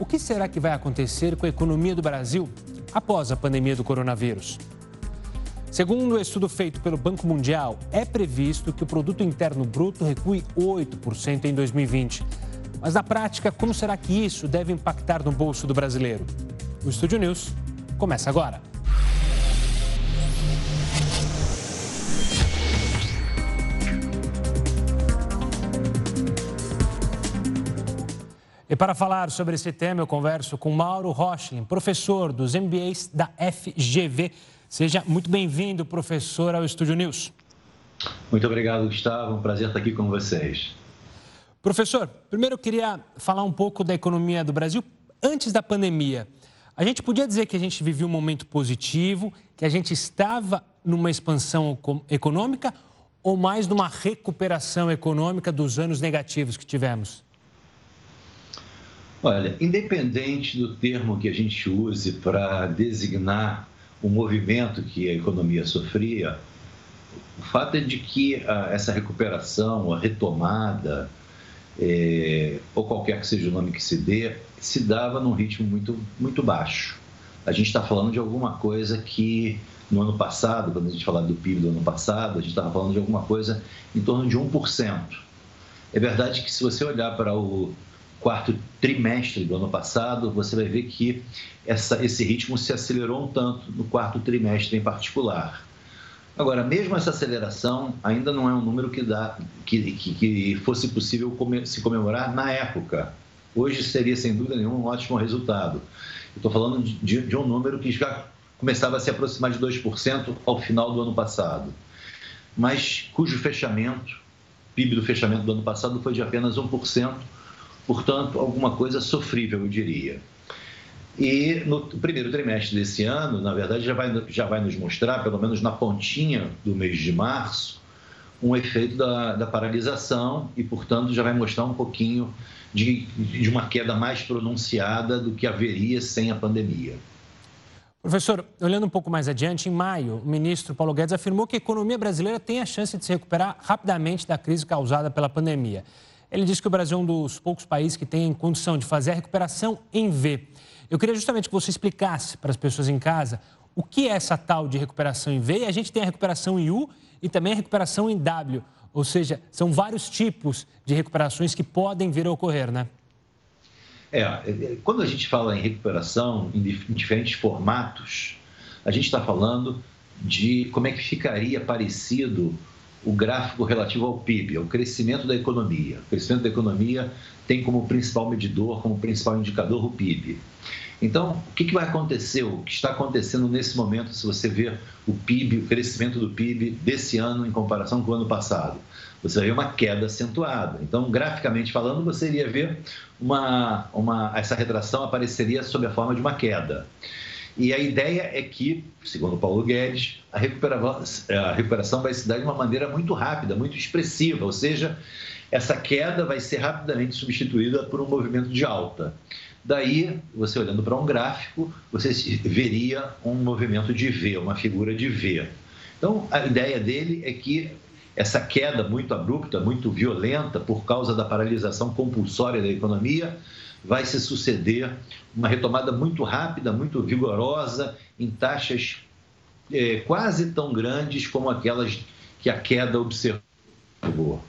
o que será que vai acontecer com a economia do Brasil após a pandemia do coronavírus? Segundo o um estudo feito pelo Banco Mundial, é previsto que o produto interno bruto recue 8% em 2020. Mas na prática, como será que isso deve impactar no bolso do brasileiro? O Estúdio News começa agora. E para falar sobre esse tema, eu converso com Mauro Rochlin, professor dos MBAs da FGV. Seja muito bem-vindo, professor, ao Estúdio News. Muito obrigado, Gustavo. Um prazer estar aqui com vocês. Professor, primeiro eu queria falar um pouco da economia do Brasil antes da pandemia. A gente podia dizer que a gente vivia um momento positivo, que a gente estava numa expansão econômica ou mais numa recuperação econômica dos anos negativos que tivemos? Olha, independente do termo que a gente use para designar o movimento que a economia sofria, o fato é de que a, essa recuperação, a retomada, é, ou qualquer que seja o nome que se dê, se dava num ritmo muito, muito baixo. A gente está falando de alguma coisa que no ano passado, quando a gente falava do PIB do ano passado, a gente estava falando de alguma coisa em torno de 1%. É verdade que se você olhar para o quarto trimestre do ano passado, você vai ver que essa, esse ritmo se acelerou um tanto no quarto trimestre em particular. Agora, mesmo essa aceleração ainda não é um número que, dá, que, que, que fosse possível se comemorar na época. Hoje seria, sem dúvida nenhuma, um ótimo resultado. Estou falando de, de um número que já começava a se aproximar de 2% ao final do ano passado, mas cujo fechamento, PIB do fechamento do ano passado foi de apenas 1%, portanto, alguma coisa sofrível, eu diria. E no primeiro trimestre desse ano, na verdade, já vai, já vai nos mostrar, pelo menos na pontinha do mês de março, um efeito da, da paralisação e, portanto, já vai mostrar um pouquinho de, de uma queda mais pronunciada do que haveria sem a pandemia. Professor, olhando um pouco mais adiante, em maio, o ministro Paulo Guedes afirmou que a economia brasileira tem a chance de se recuperar rapidamente da crise causada pela pandemia. Ele disse que o Brasil é um dos poucos países que tem condição de fazer a recuperação em V. Eu queria justamente que você explicasse para as pessoas em casa o que é essa tal de recuperação em V. E a gente tem a recuperação em U e também a recuperação em W. Ou seja, são vários tipos de recuperações que podem vir a ocorrer, né? É, quando a gente fala em recuperação em diferentes formatos, a gente está falando de como é que ficaria parecido o gráfico relativo ao PIB, ao crescimento da economia. O crescimento da economia tem como principal medidor, como principal indicador o PIB. Então, o que, vai acontecer? O que está acontecendo nesse momento, se você ver o PIB, o crescimento do PIB desse ano em comparação com o ano passado? Você vai ver uma queda acentuada. Então, graficamente falando, você iria ver uma, uma, essa retração apareceria sob a forma de uma queda. E a ideia é que, segundo Paulo Guedes, a recuperação, a recuperação vai se dar de uma maneira muito rápida, muito expressiva, ou seja, essa queda vai ser rapidamente substituída por um movimento de alta. Daí, você olhando para um gráfico, você veria um movimento de V, uma figura de V. Então, a ideia dele é que essa queda muito abrupta, muito violenta, por causa da paralisação compulsória da economia, vai se suceder uma retomada muito rápida, muito vigorosa, em taxas é, quase tão grandes como aquelas que a queda observou.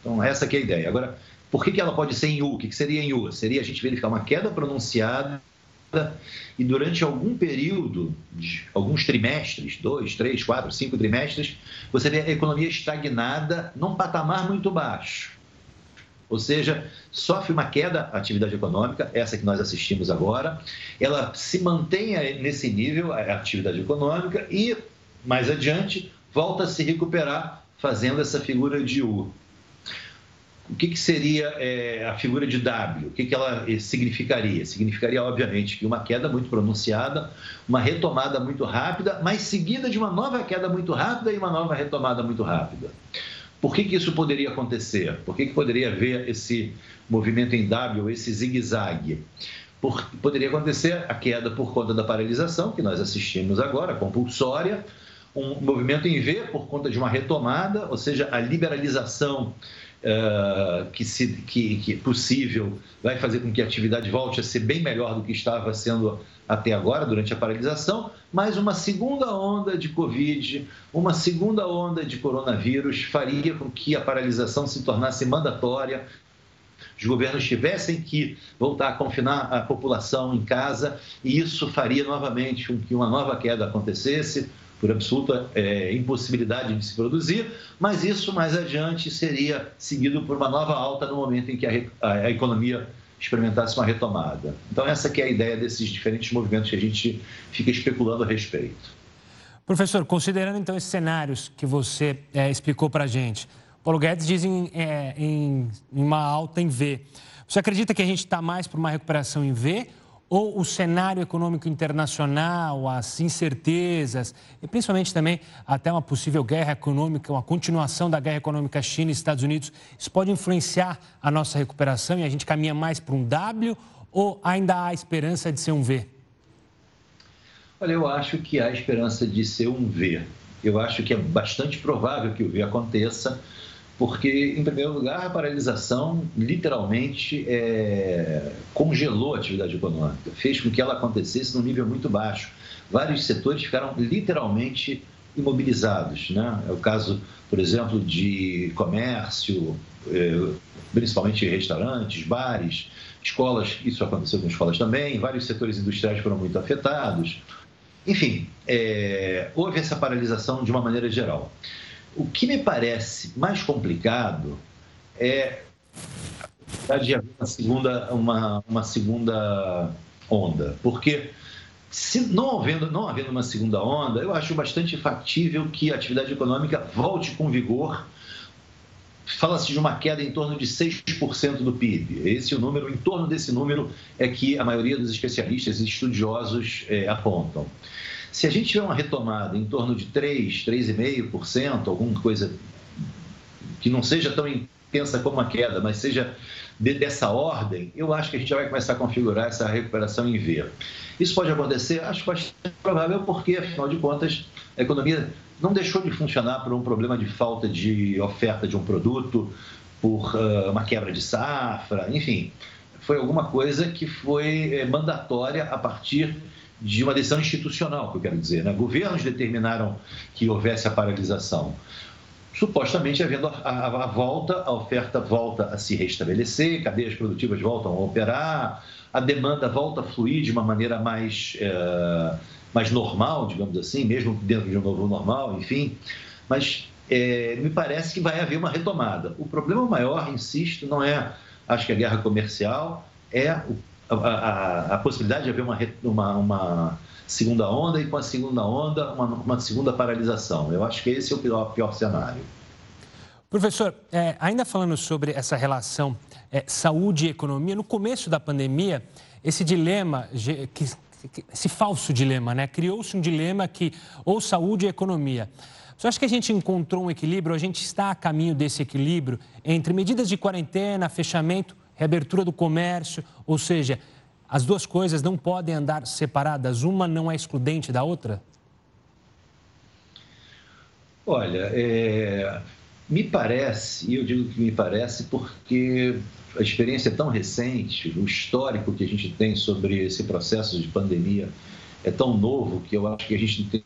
Então, essa é a ideia. Agora, por que, que ela pode ser em U? O que, que seria em U? Seria a gente verificar uma queda pronunciada e durante algum período, alguns trimestres, dois, três, quatro, cinco trimestres, você vê a economia estagnada num patamar muito baixo. Ou seja, sofre uma queda a atividade econômica, essa que nós assistimos agora, ela se mantém nesse nível, a atividade econômica, e mais adiante volta a se recuperar fazendo essa figura de U. O que, que seria é, a figura de W? O que, que ela significaria? Significaria, obviamente, que uma queda muito pronunciada, uma retomada muito rápida, mas seguida de uma nova queda muito rápida e uma nova retomada muito rápida. Por que, que isso poderia acontecer? Por que, que poderia haver esse movimento em W, esse zigue-zague? Poderia acontecer a queda por conta da paralisação, que nós assistimos agora, compulsória, um movimento em V por conta de uma retomada, ou seja, a liberalização uh, que, se, que, que possível vai fazer com que a atividade volte a ser bem melhor do que estava sendo até agora, durante a paralisação, mas uma segunda onda de Covid, uma segunda onda de coronavírus faria com que a paralisação se tornasse mandatória, os governos tivessem que voltar a confinar a população em casa e isso faria novamente com que uma nova queda acontecesse, por absoluta é, impossibilidade de se produzir, mas isso mais adiante seria seguido por uma nova alta no momento em que a, a, economia experimentasse uma retomada. Então essa que é a ideia desses diferentes movimentos que a gente fica especulando a respeito. Professor, considerando então esses cenários que você é, explicou para a gente, Paulo Guedes diz em, é, em uma alta em V. Você acredita que a gente está mais para uma recuperação em V ou o cenário econômico internacional, as incertezas e principalmente também até uma possível guerra econômica, uma continuação da guerra econômica China e Estados Unidos, isso pode influenciar a nossa recuperação e a gente caminha mais para um W ou ainda há esperança de ser um V? Olha, eu acho que há esperança de ser um V. Eu acho que é bastante provável que o V aconteça porque, em primeiro lugar, a paralisação literalmente é, congelou a atividade econômica, fez com que ela acontecesse num nível muito baixo. Vários setores ficaram literalmente imobilizados. Né? É o caso, por exemplo, de comércio, é, principalmente restaurantes, bares, escolas, isso aconteceu com escolas também, vários setores industriais foram muito afetados. Enfim, é, houve essa paralisação de uma maneira geral. O que me parece mais complicado é a de haver uma segunda, uma, uma segunda onda, porque se não havendo, não havendo uma segunda onda, eu acho bastante factível que a atividade econômica volte com vigor. Fala-se de uma queda em torno de 6% do PIB. Esse é o número, em torno desse número é que a maioria dos especialistas e estudiosos é, apontam. Se a gente tiver uma retomada em torno de 3, 3,5%, alguma coisa que não seja tão intensa como a queda, mas seja dessa ordem, eu acho que a gente já vai começar a configurar essa recuperação em V. Isso pode acontecer? Acho bastante provável, porque, afinal de contas, a economia não deixou de funcionar por um problema de falta de oferta de um produto, por uh, uma quebra de safra, enfim. Foi alguma coisa que foi eh, mandatória a partir de uma decisão institucional, que eu quero dizer. Né? Governos determinaram que houvesse a paralisação. Supostamente, havendo a, a, a, volta, a oferta volta a se restabelecer, cadeias produtivas voltam a operar, a demanda volta a fluir de uma maneira mais, é, mais normal, digamos assim, mesmo dentro de um novo normal, enfim. Mas é, me parece que vai haver uma retomada. O problema maior, insisto, não é, acho que a guerra comercial, é o a, a, a, possibilidade de haver uma, uma, uma, segunda onda e com a segunda onda uma, uma, segunda paralisação. Eu acho que esse é o pior, pior cenário. Professor, é, ainda falando sobre essa relação é, saúde e economia, no começo da pandemia, esse dilema, esse falso dilema, né? Criou-se um dilema que ou saúde e economia. Você acha que a gente encontrou um equilíbrio, a gente está a caminho desse equilíbrio entre medidas de quarentena, fechamento reabertura do comércio, ou seja, as duas coisas não podem andar separadas, uma não é excludente da outra? Olha, é, me parece, e eu digo que me parece porque a experiência é tão recente, o histórico que a gente tem sobre esse processo de pandemia é tão novo que eu acho que a gente tem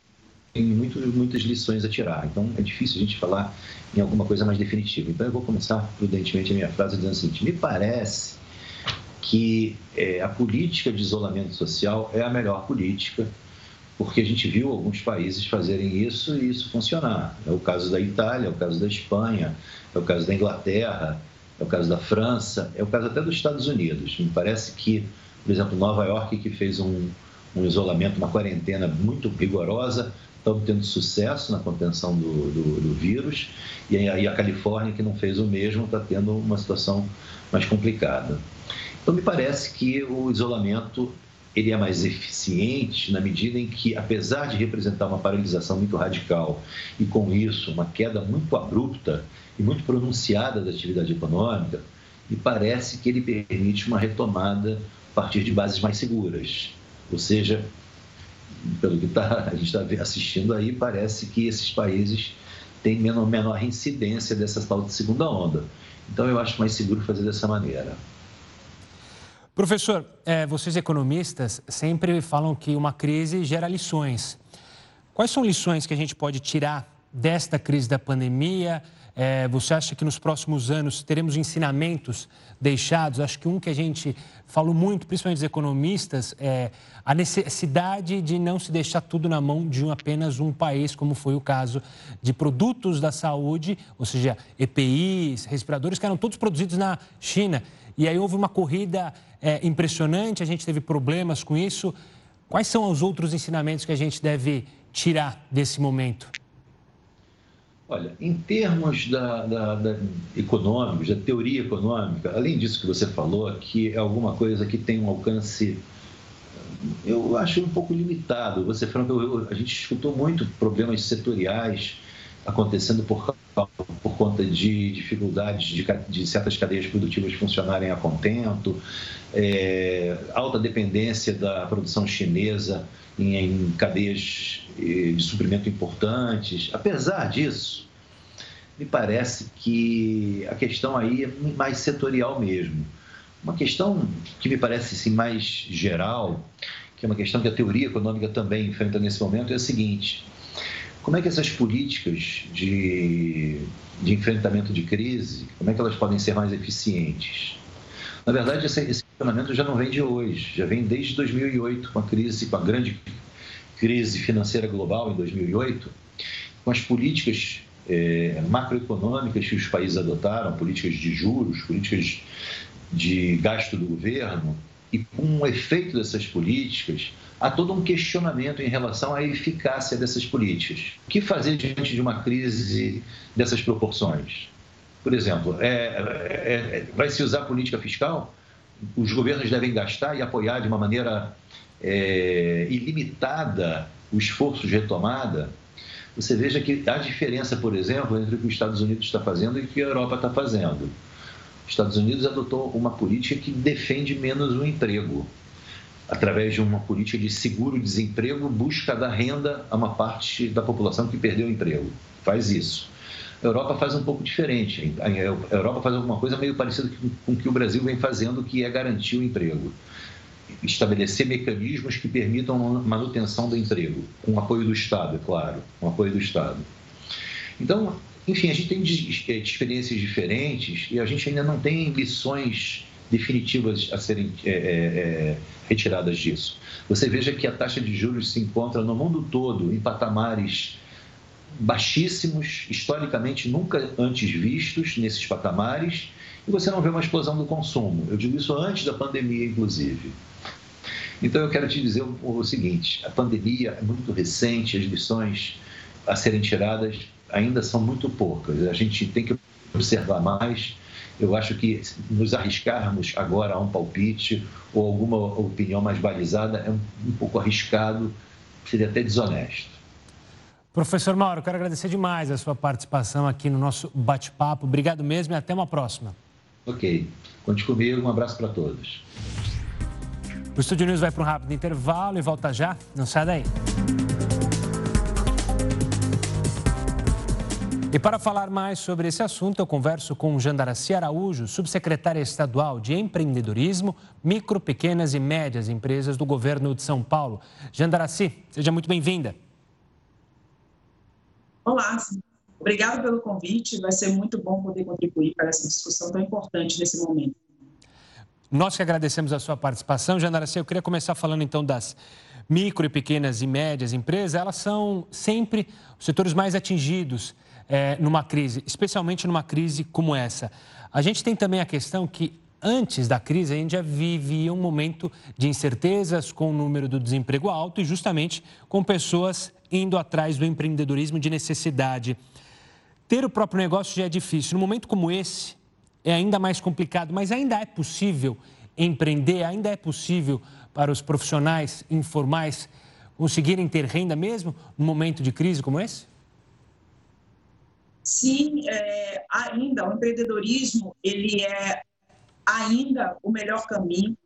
tem muito, muitas lições a tirar. Então, é difícil a gente falar em alguma coisa mais definitiva. Então, eu vou começar prudentemente a minha frase dizendo o seguinte: me parece que é, a política de isolamento social é a melhor política, porque a gente viu alguns países fazerem isso e isso funcionar. É o caso da Itália, é o caso da Espanha, é o caso da Inglaterra, é o caso da França, é o caso até dos Estados Unidos. Me parece que, por exemplo, Nova York, que fez um, um isolamento, uma quarentena muito rigorosa, estão tendo sucesso na contenção do, do, do vírus, e aí a Califórnia, que não fez o mesmo, está tendo uma situação mais complicada. Então, me parece que o isolamento ele é mais eficiente na medida em que, apesar de representar uma paralisação muito radical e, com isso, uma queda muito abrupta e muito pronunciada da atividade econômica, me parece que ele permite uma retomada a partir de bases mais seguras. Ou seja, pelo que tá, a gente está assistindo aí, parece que esses países têm menor, menor incidência dessa tal de segunda onda. Então, eu acho mais seguro fazer dessa maneira. Professor, é, vocês economistas sempre falam que uma crise gera lições. Quais são lições que a gente pode tirar desta crise da pandemia? É, você acha que nos próximos anos teremos ensinamentos deixados? Acho que um que a gente falou muito, principalmente os economistas, é a necessidade de não se deixar tudo na mão de um, apenas um país, como foi o caso de produtos da saúde, ou seja, EPIs, respiradores, que eram todos produzidos na China. E aí houve uma corrida é, impressionante, a gente teve problemas com isso. Quais são os outros ensinamentos que a gente deve tirar desse momento? Olha, em termos da, da, da econômicos, da teoria econômica, além disso que você falou, que é alguma coisa que tem um alcance, eu acho um pouco limitado. Você falou a gente escutou muito problemas setoriais acontecendo por, por conta de dificuldades de, de certas cadeias produtivas funcionarem a contento, é, alta dependência da produção chinesa em, em cadeias de suprimento importantes. Apesar disso, me parece que a questão aí é mais setorial mesmo. Uma questão que me parece assim, mais geral, que é uma questão que a teoria econômica também enfrenta nesse momento, é a seguinte: como é que essas políticas de, de enfrentamento de crise, como é que elas podem ser mais eficientes? Na verdade, esse, esse questionamento já não vem de hoje, já vem desde 2008, com a crise, com a grande crise financeira global em 2008, com as políticas é, macroeconômicas que os países adotaram, políticas de juros, políticas de gasto do governo, e com o efeito dessas políticas, há todo um questionamento em relação à eficácia dessas políticas. O que fazer diante de uma crise dessas proporções? Por exemplo, é, é, é, vai se usar política fiscal? Os governos devem gastar e apoiar de uma maneira é, ilimitada o esforço de retomada? Você veja que há diferença, por exemplo, entre o que os Estados Unidos está fazendo e o que a Europa está fazendo. Os Estados Unidos adotou uma política que defende menos o emprego. Através de uma política de seguro-desemprego, busca dar renda a uma parte da população que perdeu o emprego. Faz isso. A Europa faz um pouco diferente. A Europa faz alguma coisa meio parecida com o que o Brasil vem fazendo, que é garantir o emprego. Estabelecer mecanismos que permitam a manutenção do emprego, com apoio do Estado, é claro, com apoio do Estado. Então, enfim, a gente tem eh, experiências diferentes e a gente ainda não tem lições definitivas a serem é, é, retiradas disso. Você veja que a taxa de juros se encontra no mundo todo em patamares baixíssimos, historicamente nunca antes vistos nesses patamares, e você não vê uma explosão do consumo. Eu digo isso antes da pandemia, inclusive. Então eu quero te dizer o, seguinte: a pandemia é muito recente, as lições a serem tiradas ainda são muito poucas. A gente tem que observar mais. Eu acho que nos arriscarmos agora a um palpite ou alguma opinião mais balizada é um, um pouco arriscado, seria até desonesto. Professor Mauro, quero agradecer demais a sua participação aqui no nosso bate-papo. Obrigado mesmo e até uma próxima. Ok. Conte comigo. Um abraço para todos. O Estúdio News vai para um rápido intervalo e volta já. Não sai daí. E para falar mais sobre esse assunto, eu converso com Jandaraci Araújo, subsecretária estadual de Empreendedorismo, Micro, Pequenas e Médias Empresas do governo de São Paulo. Jandaraci, seja muito bem-vinda. Olá, obrigado pelo convite. Vai ser muito bom poder contribuir para essa discussão tão importante nesse momento. Nós que agradecemos a sua participação. Jandaraci, eu queria começar falando então das micro e pequenas e médias empresas. Elas são sempre os setores mais atingidos é, numa crise, especialmente numa crise como essa. A gente tem também a questão que antes da crise, a gente já vivia um momento de incertezas com o número do desemprego alto e justamente com pessoas indo atrás do empreendedorismo de necessidade. Ter o próprio negócio já é difícil. Num momento como esse, é ainda mais complicado, mas ainda é possível empreender, ainda é possível para os profissionais informais conseguirem ter renda mesmo num momento de crise como esse? Sim, é, ainda o empreendedorismo ele é ainda o melhor caminho,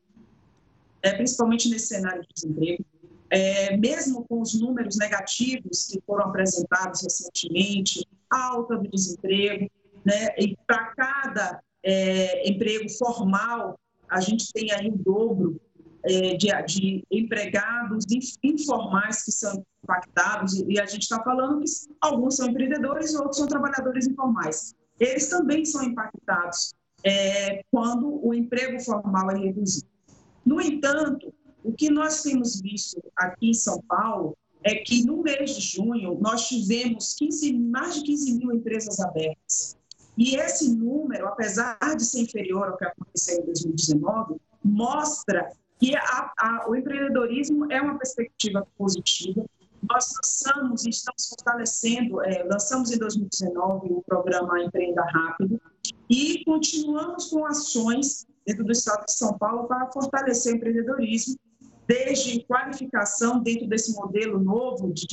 é, principalmente nesse cenário de desemprego. É, mesmo com os números negativos que foram apresentados recentemente, alta do desemprego, né, e para cada é, emprego formal, a gente tem aí o dobro é, de, de, empregados informais que são impactados, e a gente está falando que alguns são empreendedores e outros são trabalhadores informais. Eles também são impactados é, quando o emprego formal é reduzido. No entanto, o que nós temos visto aqui em São Paulo é que no mês de junho nós tivemos 15, mais de 15 mil empresas abertas. E esse número, apesar de ser inferior ao que aconteceu em 2019, mostra que a, a, o empreendedorismo é uma perspectiva positiva. Nós lançamos e estamos fortalecendo, é, lançamos em 2019 o programa Empreenda Rápido e continuamos com ações dentro do Estado de São Paulo para fortalecer o empreendedorismo desde qualificação dentro desse modelo novo, de,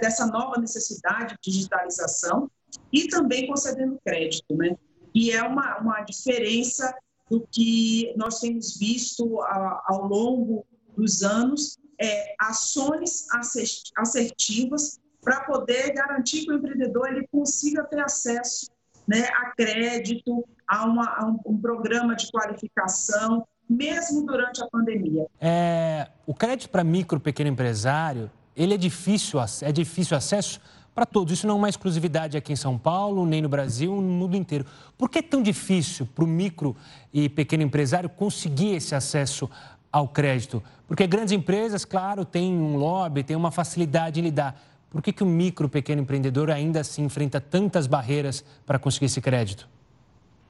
dessa nova necessidade de digitalização, e também concedendo crédito, né? E é uma, uma diferença do que nós temos visto ao, ao longo dos anos, é, ações assertivas para poder garantir que o empreendedor ele consiga ter acesso né, a crédito, a, uma, a um, um programa de qualificação, mesmo durante a pandemia. É, o crédito para micro pequeno empresário, ele é difícil, é difícil acesso para todos. Isso não é uma exclusividade aqui em São Paulo, nem no Brasil, no mundo inteiro. Por que é tão difícil para o micro e pequeno empresário conseguir esse acesso ao crédito? Porque grandes empresas, claro, têm um lobby, têm uma facilidade em lidar. Por que, que o micro pequeno empreendedor ainda assim enfrenta tantas barreiras para conseguir esse crédito?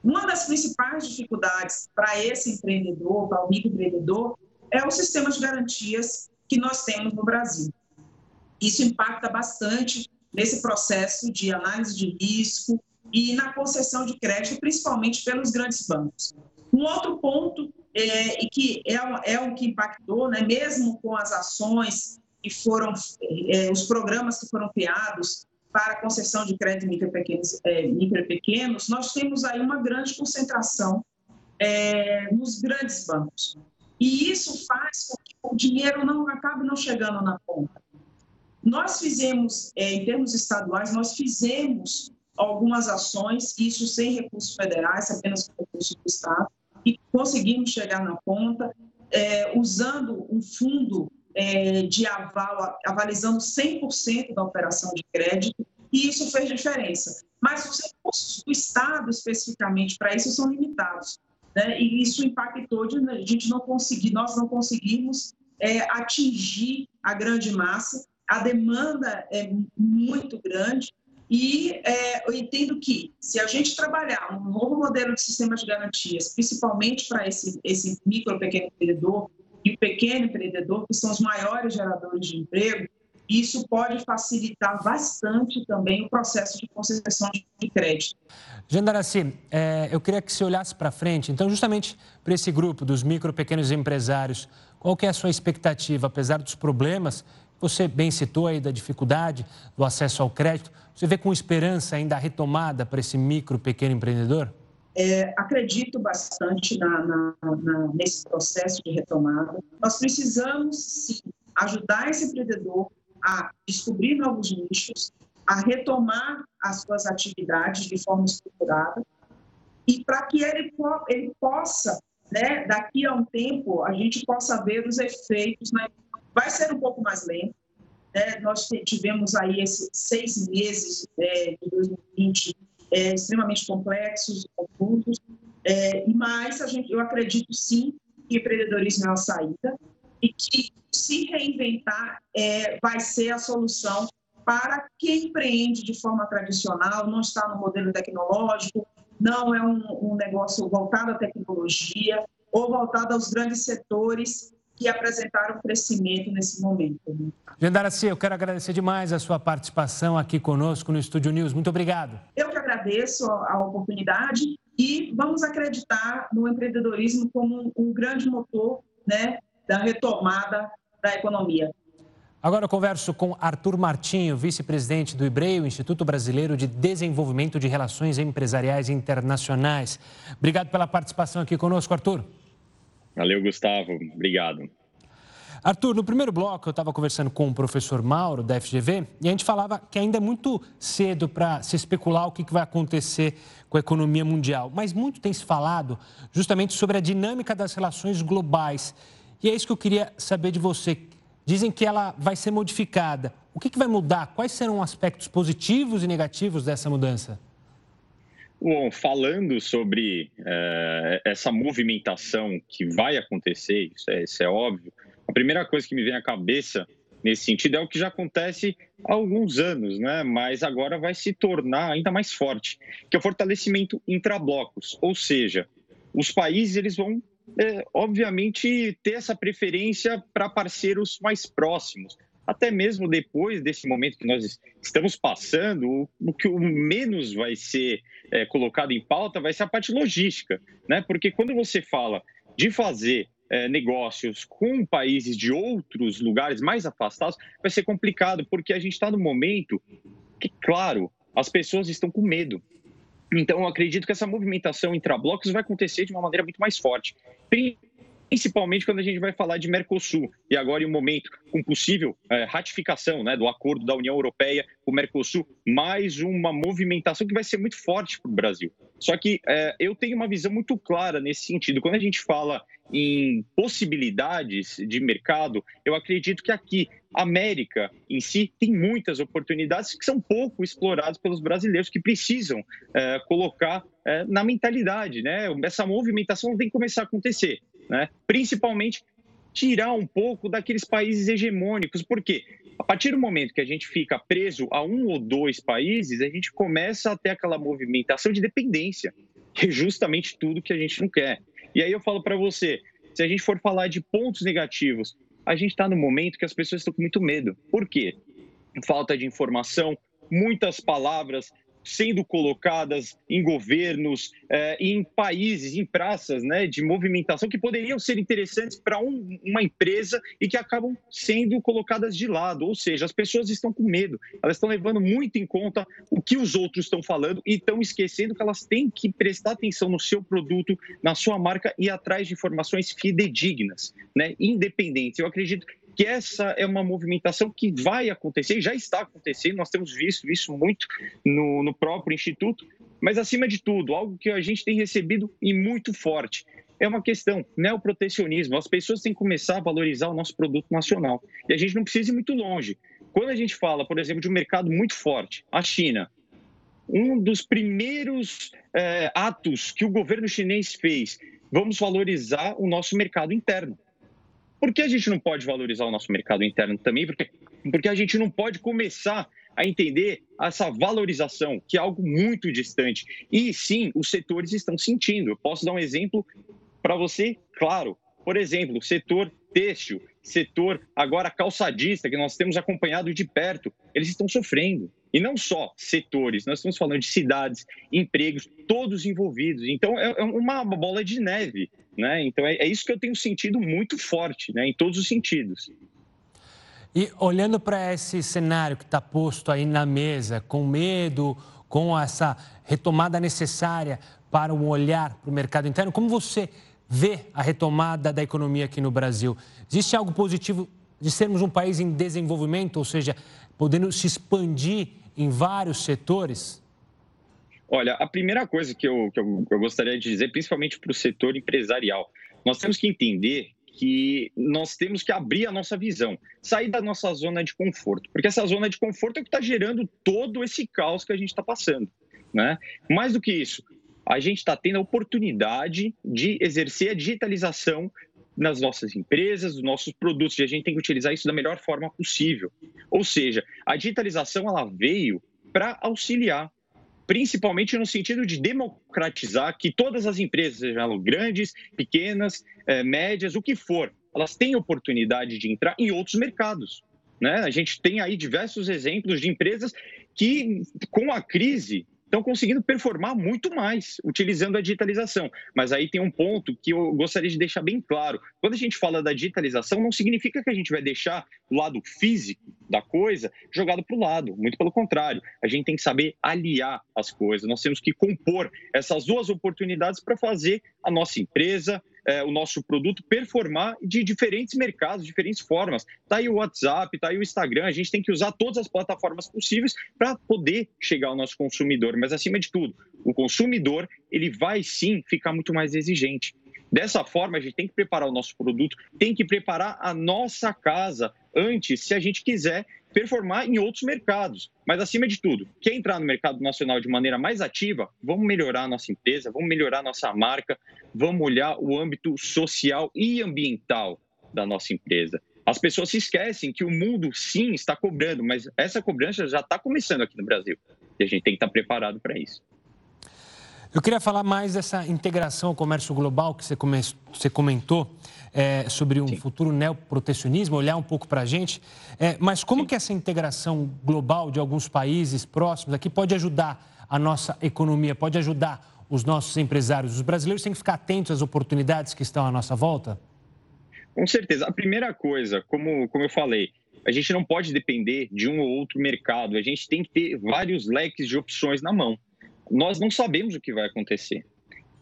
Uma das principais dificuldades para esse empreendedor, para o microempreendedor, é o sistema de garantias que nós temos no Brasil. Isso impacta bastante nesse processo de análise de risco e na concessão de crédito, principalmente pelos grandes bancos. Um outro ponto, é, e que é, é o que impactou, né, mesmo com as ações que foram, é, os programas que foram criados para concessão de crédito micro pequenos, é, micro pequenos, nós temos aí uma grande concentração é, nos grandes bancos. E isso faz com que o dinheiro não acabe não chegando na conta. Nós fizemos, é, em termos estaduais, nós fizemos algumas ações, isso sem recursos federais, apenas com recursos do Estado, e conseguimos chegar na conta, é, usando um fundo é, de aval, avalizando 100% da operação de crédito, e isso fez diferença. Mas os recursos do Estado, especificamente, para isso, são limitados. Né? E isso impactou de a gente não conseguir, nós não conseguimos é, atingir a grande massa, a demanda é muito grande, e é, eu entendo que, se a gente trabalhar um novo modelo de sistema de garantias, principalmente para esse, esse micro pequeno empreendedor, e pequeno empreendedor, que são os maiores geradores de emprego, isso pode facilitar bastante também o processo de concessão de crédito. Jandaraci, é, eu queria que você olhasse para frente, então, justamente para esse grupo dos micro pequenos empresários, qual que é a sua expectativa, apesar dos problemas, você bem citou aí da dificuldade do acesso ao crédito, você vê com esperança ainda a retomada para esse micro pequeno empreendedor? É, acredito bastante na, na, na, nesse processo de retomada. Nós precisamos, sim, ajudar esse empreendedor a descobrir novos nichos, a retomar as suas atividades de forma estruturada e para que ele, ele possa, né, daqui a um tempo, a gente possa ver os efeitos. Né? Vai ser um pouco mais lento. Né? Nós tivemos aí esses seis meses é, de 2020 é, extremamente complexos, confusos, é, mas a gente, eu acredito sim que empreendedorismo é uma saída e que se reinventar é, vai ser a solução para quem empreende de forma tradicional, não está no modelo tecnológico, não é um, um negócio voltado à tecnologia ou voltado aos grandes setores que apresentaram crescimento nesse momento. Gendaraci, eu quero agradecer demais a sua participação aqui conosco no Estúdio News. Muito obrigado. Eu que agradeço a oportunidade e vamos acreditar no empreendedorismo como um grande motor né, da retomada da economia. Agora eu converso com Arthur Martinho, vice-presidente do IBREI, Instituto Brasileiro de Desenvolvimento de Relações Empresariais Internacionais. Obrigado pela participação aqui conosco, Arthur. Valeu, Gustavo. Obrigado. Arthur, no primeiro bloco eu estava conversando com o professor Mauro, da FGV, e a gente falava que ainda é muito cedo para se especular o que vai acontecer com a economia mundial. Mas muito tem se falado justamente sobre a dinâmica das relações globais. E é isso que eu queria saber de você. Dizem que ela vai ser modificada. O que vai mudar? Quais serão aspectos positivos e negativos dessa mudança? Bom, falando sobre uh, essa movimentação que vai acontecer, isso é, isso é óbvio, a primeira coisa que me vem à cabeça nesse sentido é o que já acontece há alguns anos, né? mas agora vai se tornar ainda mais forte, que é o fortalecimento intrablocos, ou seja, os países eles vão, é, obviamente, ter essa preferência para parceiros mais próximos, até mesmo depois desse momento que nós estamos passando, o que o menos vai ser é, colocado em pauta vai ser a parte logística, né? Porque quando você fala de fazer é, negócios com países de outros lugares mais afastados, vai ser complicado, porque a gente está no momento que, claro, as pessoas estão com medo. Então, eu acredito que essa movimentação intra-blocos vai acontecer de uma maneira muito mais forte principalmente quando a gente vai falar de Mercosul. E agora, em um momento com possível é, ratificação né, do acordo da União Europeia com o Mercosul, mais uma movimentação que vai ser muito forte para o Brasil. Só que é, eu tenho uma visão muito clara nesse sentido. Quando a gente fala em possibilidades de mercado, eu acredito que aqui América em si tem muitas oportunidades que são pouco exploradas pelos brasileiros que precisam é, colocar é, na mentalidade, né? Essa movimentação tem que começar a acontecer né? principalmente tirar um pouco daqueles países hegemônicos, porque a partir do momento que a gente fica preso a um ou dois países, a gente começa a ter aquela movimentação de dependência, que é justamente tudo que a gente não quer. E aí eu falo para você, se a gente for falar de pontos negativos, a gente está no momento que as pessoas estão com muito medo. Por quê? Falta de informação, muitas palavras sendo colocadas em governos, eh, em países, em praças né, de movimentação que poderiam ser interessantes para um, uma empresa e que acabam sendo colocadas de lado. Ou seja, as pessoas estão com medo, elas estão levando muito em conta o que os outros estão falando e estão esquecendo que elas têm que prestar atenção no seu produto, na sua marca e atrás de informações fidedignas, né, independentes. Eu acredito que essa é uma movimentação que vai acontecer, já está acontecendo, nós temos visto isso muito no, no próprio Instituto, mas acima de tudo, algo que a gente tem recebido e muito forte, é uma questão, neoprotecionismo. As pessoas têm que começar a valorizar o nosso produto nacional. E a gente não precisa ir muito longe. Quando a gente fala, por exemplo, de um mercado muito forte, a China, um dos primeiros é, atos que o governo chinês fez, vamos valorizar o nosso mercado interno. Por que a gente não pode valorizar o nosso mercado interno também? Porque, porque a gente não pode começar a entender essa valorização, que é algo muito distante. E sim, os setores estão sentindo. Eu posso dar um exemplo para você, claro. Por exemplo, setor têxtil, setor agora calçadista, que nós temos acompanhado de perto, eles estão sofrendo. E não só setores, nós estamos falando de cidades, empregos, todos envolvidos. Então, é, é uma bola de neve. Né? Então, é, é isso que eu tenho sentido muito forte, né? em todos os sentidos. E olhando para esse cenário que está posto aí na mesa, com medo, com essa retomada necessária para um olhar para o mercado interno, como você vê a retomada da economia aqui no Brasil? Existe algo positivo de sermos um país em desenvolvimento, ou seja, podendo se expandir em vários setores? Olha, a primeira coisa que eu, que eu, eu gostaria de dizer, principalmente para o setor empresarial, nós temos que entender que nós temos que abrir a nossa visão, sair da nossa zona de conforto, porque essa zona de conforto é o que está gerando todo esse caos que a gente está passando. Né? Mais do que isso, a gente está tendo a oportunidade de exercer a digitalização nas nossas empresas, nos nossos produtos, e a gente tem que utilizar isso da melhor forma possível. Ou seja, a digitalização ela veio para auxiliar, principalmente no sentido de democratizar que todas as empresas, sejam grandes, pequenas, eh, médias, o que for, elas têm oportunidade de entrar em outros mercados. Né? A gente tem aí diversos exemplos de empresas que, com a crise, estão conseguindo performar muito mais utilizando a digitalização. Mas aí tem um ponto que eu gostaria de deixar bem claro. Quando a gente fala da digitalização, não significa que a gente vai deixar o lado físico da coisa jogado para o lado. Muito pelo contrário. A gente tem que saber aliar as coisas. Nós temos que compor essas duas oportunidades para fazer a nossa empresa, é, o nosso produto performar de diferentes mercados, diferentes formas. Está aí o WhatsApp, está aí o Instagram, a gente tem que usar todas as plataformas possíveis para poder chegar ao nosso consumidor. Mas, acima de tudo, o consumidor ele vai sim ficar muito mais exigente. Dessa forma, a gente tem que preparar o nosso produto, tem que preparar a nossa casa antes, se a gente quiser performar em outros mercados. Mas, acima de tudo, quer entrar no mercado nacional de maneira mais ativa? Vamos melhorar a nossa empresa, vamos melhorar a nossa marca, vamos olhar o âmbito social e ambiental da nossa empresa. As pessoas se esquecem que o mundo, sim, está cobrando, mas essa cobrança já está começando aqui no Brasil. E a gente tem que estar preparado para isso. Eu queria falar mais dessa integração ao comércio global que você comentou é, sobre um Sim. futuro neoprotecionismo, olhar um pouco para a gente. É, mas como Sim. que essa integração global de alguns países próximos aqui pode ajudar a nossa economia, pode ajudar os nossos empresários? Os brasileiros têm que ficar atentos às oportunidades que estão à nossa volta? Com certeza. A primeira coisa, como, como eu falei, a gente não pode depender de um ou outro mercado. A gente tem que ter vários leques de opções na mão. Nós não sabemos o que vai acontecer.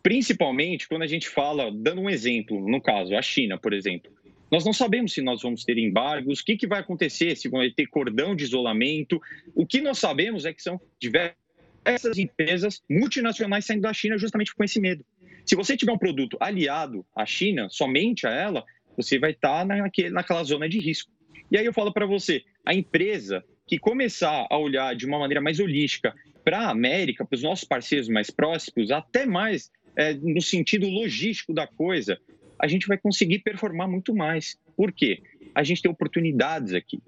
Principalmente quando a gente fala, dando um exemplo, no caso, a China, por exemplo. Nós não sabemos se nós vamos ter embargos, o que, que vai acontecer, se vai ter cordão de isolamento. O que nós sabemos é que são diversas empresas multinacionais saindo da China justamente com esse medo. Se você tiver um produto aliado à China, somente a ela, você vai estar naquele, naquela zona de risco. E aí eu falo para você, a empresa que começar a olhar de uma maneira mais holística para a América, para os nossos parceiros mais próximos, até mais é, no sentido logístico da coisa, a gente vai conseguir performar muito mais. Por quê? A gente tem oportunidades aqui.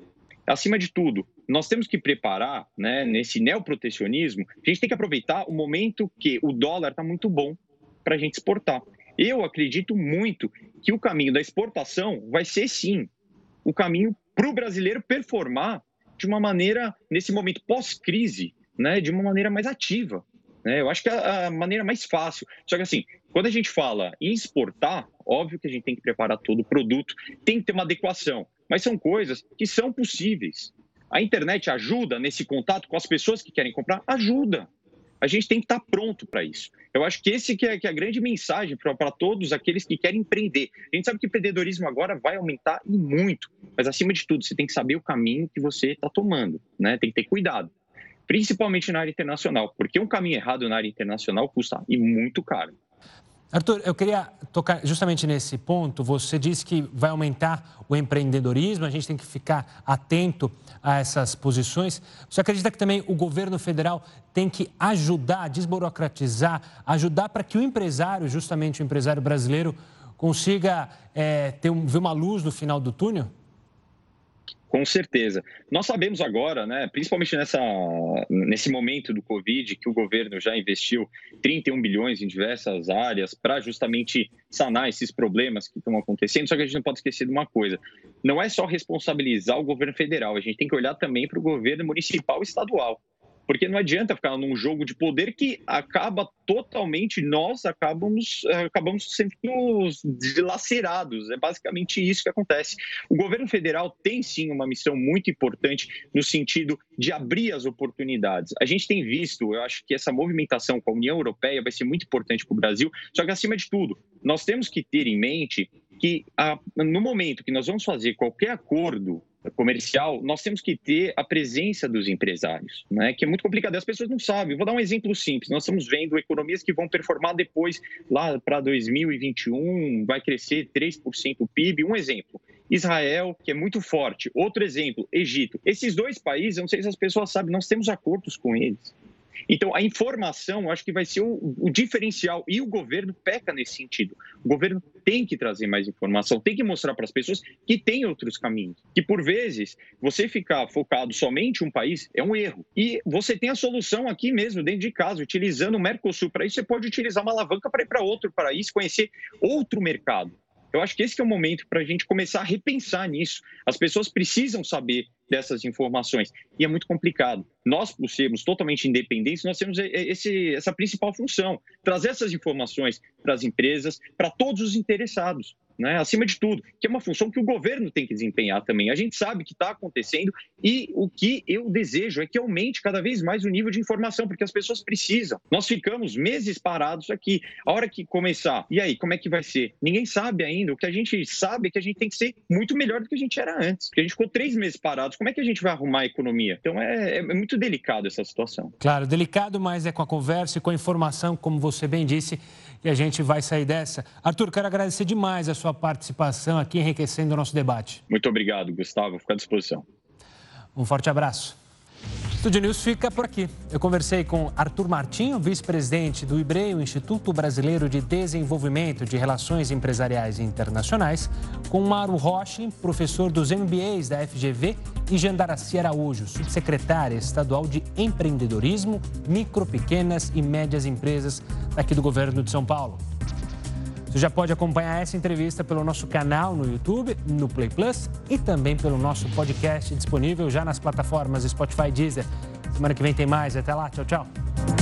Acima de tudo, nós temos que preparar, né, nesse neoprotecionismo, a gente tem que aproveitar o momento que o dólar está muito bom para a gente exportar. Eu acredito muito que o caminho da exportação vai ser, sim, o caminho para o brasileiro performar de uma maneira, nesse momento pós-crise, né, de uma maneira mais ativa. Né? Eu acho que é a maneira mais fácil. Só que assim, quando a gente fala em exportar, óbvio que a gente tem que preparar todo o produto, tem que ter uma adequação, mas são coisas que são possíveis. A internet ajuda nesse contato com as pessoas que querem comprar? Ajuda. A gente tem que estar pronto para isso. Eu acho que esse que é, que é a grande mensagem para todos aqueles que querem empreender. A gente sabe que o empreendedorismo agora vai aumentar e muito, mas acima de tudo, você tem que saber o caminho que você está tomando, né? Tem que ter cuidado principalmente na área internacional, porque um caminho errado na área internacional custa e muito caro. Arthur, eu queria tocar justamente nesse ponto. Você disse que vai aumentar o empreendedorismo, a gente tem que ficar atento a essas posições. Você acredita que também o governo federal tem que ajudar, desburocratizar, ajudar para que o empresário, justamente o empresário brasileiro, consiga é, ter um, ver uma luz no final do túnel? Com certeza. Nós sabemos agora, né, principalmente nessa, nesse momento do Covid, que o governo já investiu 31 bilhões em diversas áreas para justamente sanar esses problemas que estão acontecendo. Só que a gente não pode esquecer de uma coisa: não é só responsabilizar o governo federal, a gente tem que olhar também para o governo municipal e estadual porque não adianta ficar num jogo de poder que acaba totalmente, nós acabamos, eh, acabamos sendo dilacerados. É basicamente isso que acontece. O governo federal tem sim uma missão muito importante no sentido de abrir as oportunidades. A gente tem visto, eu acho que essa movimentação com a União Europeia vai ser muito importante para o Brasil, só que acima de tudo, nós temos que ter em mente que a, no momento que nós vamos fazer qualquer acordo comercial, nós temos que ter a presença dos empresários, né? que é muito complicado. As pessoas não sabem. Vou dar um exemplo simples. Nós estamos vendo economias que vão performar depois, lá para 2021, vai crescer 3% o PIB. Um exemplo. Israel, que é muito forte. Outro exemplo, Egito. Esses dois países, eu não sei se as pessoas sabem, nós temos acordos com eles. Então, a informação, acho que vai ser o, o, diferencial e o governo peca nesse sentido. O governo tem que trazer mais informação, tem que mostrar para as pessoas que tem outros caminhos. Que, por vezes, você ficar focado somente em um país é um erro. E você tem a solução aqui mesmo, dentro de casa, utilizando o Mercosul. Para isso, você pode utilizar uma alavanca para ir para outro país, conhecer outro mercado. Eu acho que esse que é o momento para a gente começar a repensar nisso. As pessoas precisam saber dessas informações e é muito complicado. Nós, por sermos totalmente independentes, nós temos esse, essa principal função: trazer essas informações para as empresas, para todos os interessados. Né, acima de tudo, que é uma função que o governo tem que desempenhar também. A gente sabe que está acontecendo e o que eu desejo é que aumente cada vez mais o nível de informação, porque as pessoas precisam. Nós ficamos meses parados aqui. A hora que começar, e aí, como é que vai ser? Ninguém sabe ainda. O que a gente sabe é que a gente tem que ser muito melhor do que a gente era antes. Porque a gente ficou três meses parados. Como é que a gente vai arrumar a economia? Então é, é muito delicado essa situação. Claro, delicado, mas é com a conversa e com a informação, como você bem disse, e a gente vai sair dessa. Arthur, quero agradecer demais a sua participação aqui, enriquecendo o nosso debate. Muito obrigado, Gustavo. Fico à disposição. Um forte abraço. Estúdio News fica por aqui. Eu conversei com Arthur Martinho, vice-presidente do IBRE, o Instituto Brasileiro de Desenvolvimento de Relações Empresariais Internacionais, com Mauro Rocha, professor dos MBAs da FGV, e Jandaraci Araújo, subsecretária estadual de Empreendedorismo, Micro, Pequenas e Médias Empresas daqui do governo de São Paulo. Você já pode acompanhar essa entrevista pelo nosso canal no YouTube, no Play Plus e também pelo nosso podcast disponível já nas plataformas Spotify Deezer. Semana que vem tem mais. Até lá. Tchau, tchau.